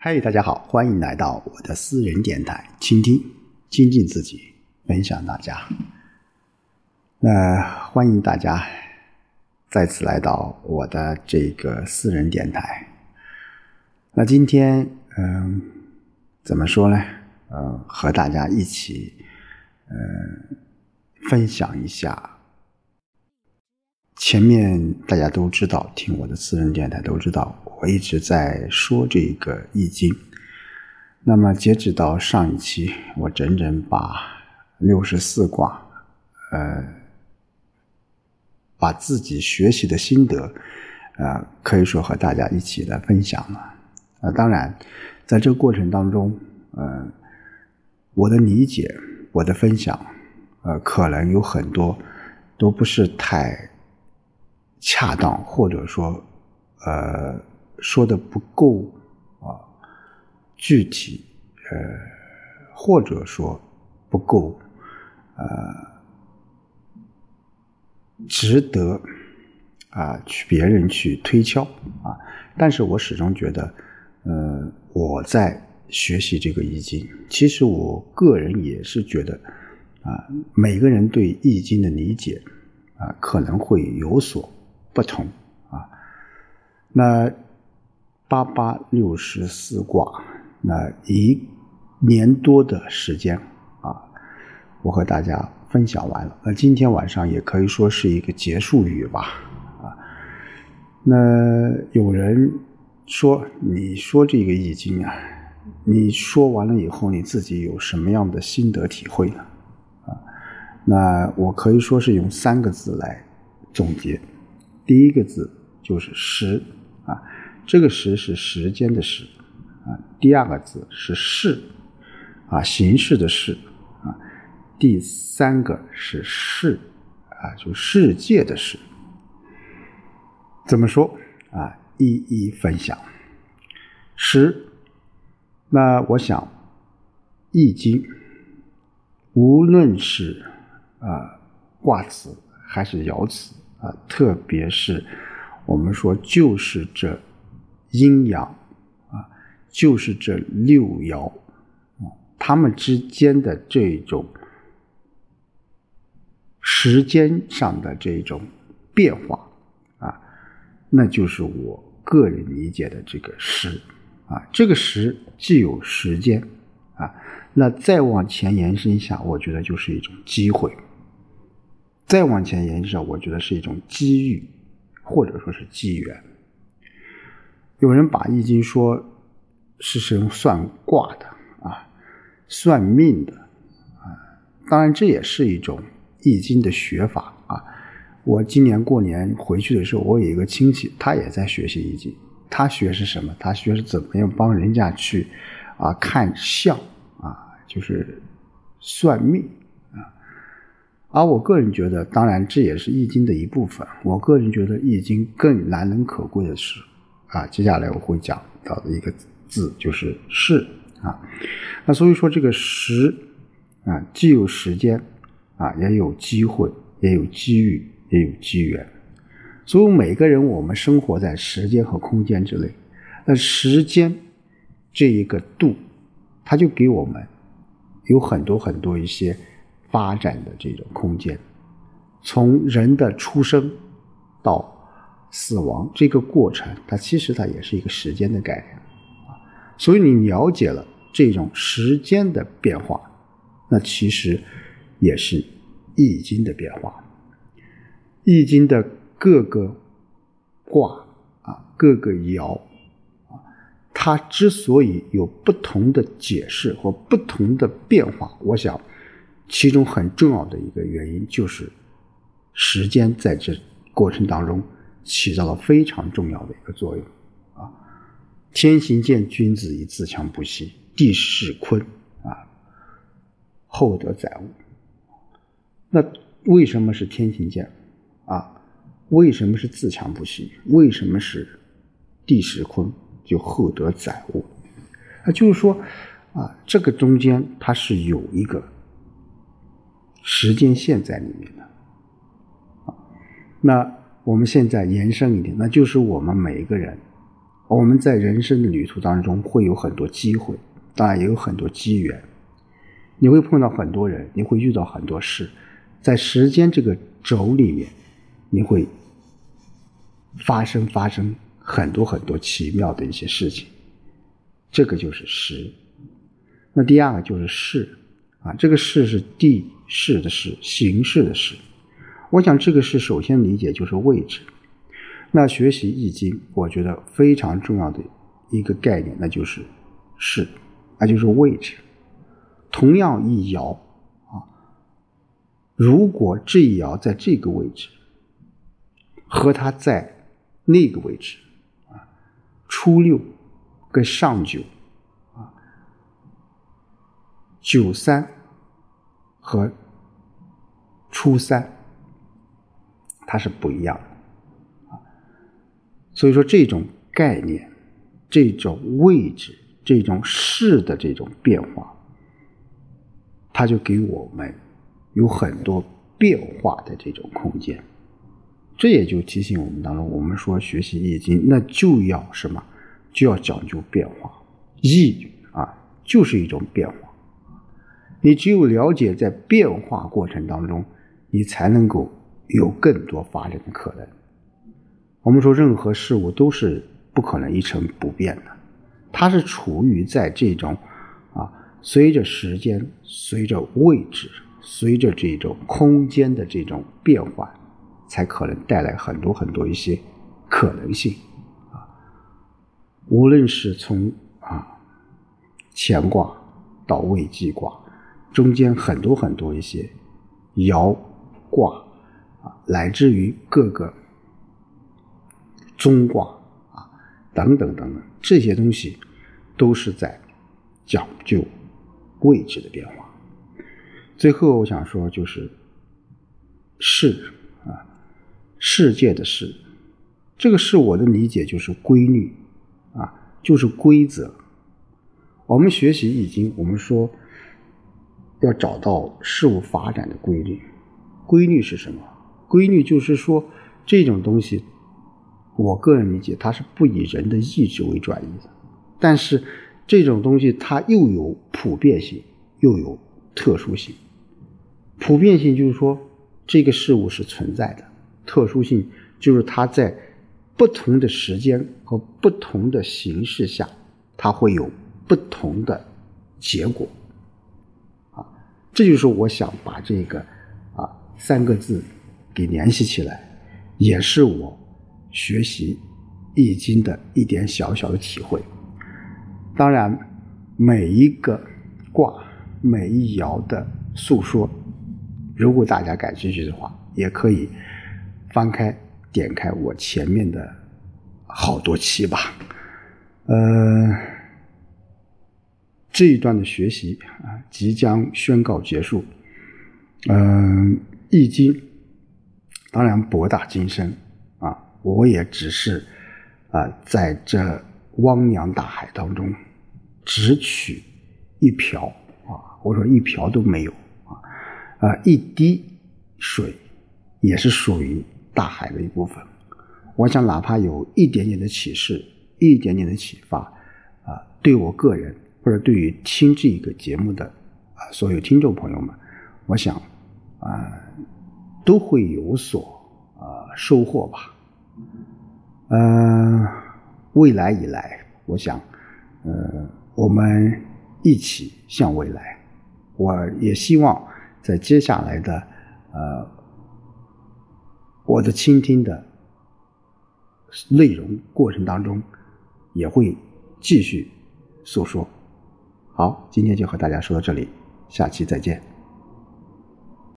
嗨，大家好，欢迎来到我的私人电台，倾听、精进自己，分享大家。那欢迎大家再次来到我的这个私人电台。那今天，嗯，怎么说呢？呃，和大家一起，嗯，分享一下。前面大家都知道，听我的私人电台都知道，我一直在说这个易经。那么截止到上一期，我整整把六十四卦，呃，把自己学习的心得，呃，可以说和大家一起来分享了。啊，当然，在这个过程当中，呃，我的理解，我的分享，呃，可能有很多都不是太。恰当，或者说，呃，说的不够啊，具体，呃，或者说不够，呃，值得啊，去别人去推敲啊。但是我始终觉得，呃，我在学习这个易经，其实我个人也是觉得，啊，每个人对易经的理解啊，可能会有所。不同啊，那八八六十四卦，那一年多的时间啊，我和大家分享完了。那今天晚上也可以说是一个结束语吧啊。那有人说，你说这个易经啊，你说完了以后，你自己有什么样的心得体会呢？啊，那我可以说是用三个字来总结。第一个字就是“时”，啊，这个“时”是时间的“时”，啊，第二个字是“事”，啊，形式的“事”，啊，第三个是“世”，啊，就世界的“世”。怎么说？啊，一一分享。时，那我想，《易经》无论是啊卦辞还是爻辞。啊，特别是我们说，就是这阴阳啊，就是这六爻啊，它们之间的这种时间上的这种变化啊，那就是我个人理解的这个时啊，这个时既有时间啊，那再往前延伸一下，我觉得就是一种机会。再往前延伸，我觉得是一种机遇，或者说是机缘。有人把易经说是用算卦的啊，算命的啊，当然这也是一种易经的学法啊。我今年过年回去的时候，我有一个亲戚，他也在学习易经。他学是什么？他学是怎么样帮人家去啊看相啊，就是算命。而我个人觉得，当然这也是易经的一部分。我个人觉得，易经更难能可贵的是，啊，接下来我会讲到的一个字就是“势”啊。那所以说，这个“时”啊，既有时间啊，也有机会，也有机遇，也有机缘。所以每个人，我们生活在时间和空间之内。那时间这一个度，它就给我们有很多很多一些。发展的这种空间，从人的出生到死亡这个过程，它其实它也是一个时间的概念啊。所以你了解了这种时间的变化，那其实也是易经的变化。易经的各个卦啊，各个爻啊，它之所以有不同的解释和不同的变化，我想。其中很重要的一个原因就是，时间在这过程当中起到了非常重要的一个作用啊。天行健，君子以自强不息；地势坤啊，厚德载物。那为什么是天行健啊？为什么是自强不息？为什么是地势坤就厚德载物？啊，就是说啊，这个中间它是有一个。时间线在里面的，啊，那我们现在延伸一点，那就是我们每一个人，我们在人生的旅途当中会有很多机会，当然也有很多机缘。你会碰到很多人，你会遇到很多事，在时间这个轴里面，你会发生发生很多很多奇妙的一些事情。这个就是时。那第二个就是事啊，这个势是地势的势，形式的势。我想这个事首先理解就是位置。那学习易经，我觉得非常重要的一个概念，那就是势，那就是位置。同样一爻啊，如果这一爻在这个位置，和它在那个位置啊，初六跟上九，九三和初三，它是不一样的啊。所以说，这种概念、这种位置、这种势的这种变化。它就给我们有很多变化的这种空间，这也就提醒我们当中，我们说学习易经，那就要什么？就要讲究变化。易啊，就是一种变化。你只有了解在变化过程当中，你才能够有更多发展的可能。我们说任何事物都是不可能一成不变的，它是处于在这种啊。随着时间、随着位置、随着这种空间的这种变换，才可能带来很多很多一些可能性啊。无论是从啊乾卦到未济卦，中间很多很多一些爻卦啊，乃至于各个中卦啊等等等等，这些东西都是在讲究。位置的变化。最后，我想说，就是世啊，世界的世，这个是我的理解，就是规律啊，就是规则。我们学习易经，我们说要找到事物发展的规律。规律是什么？规律就是说，这种东西，我个人理解，它是不以人的意志为转移的，但是。这种东西它又有普遍性，又有特殊性。普遍性就是说这个事物是存在的，特殊性就是它在不同的时间和不同的形式下，它会有不同的结果。这就是我想把这个啊三个字给联系起来，也是我学习易经的一点小小的体会。当然，每一个卦、每一爻的诉说，如果大家感兴趣的话，也可以翻开、点开我前面的好多期吧。呃，这一段的学习啊，即将宣告结束。嗯，《易经》当然博大精深啊，我也只是啊，在这汪洋大海当中。只取一瓢啊，我说一瓢都没有啊，啊一滴水也是属于大海的一部分。我想哪怕有一点点的启示，一点点的启发啊，对我个人或者对于听这一个节目的啊所有听众朋友们，我想啊都会有所啊收获吧。嗯，未来以来，我想，呃。我们一起向未来。我也希望在接下来的呃我的倾听的内容过程当中，也会继续诉说。好，今天就和大家说到这里，下期再见。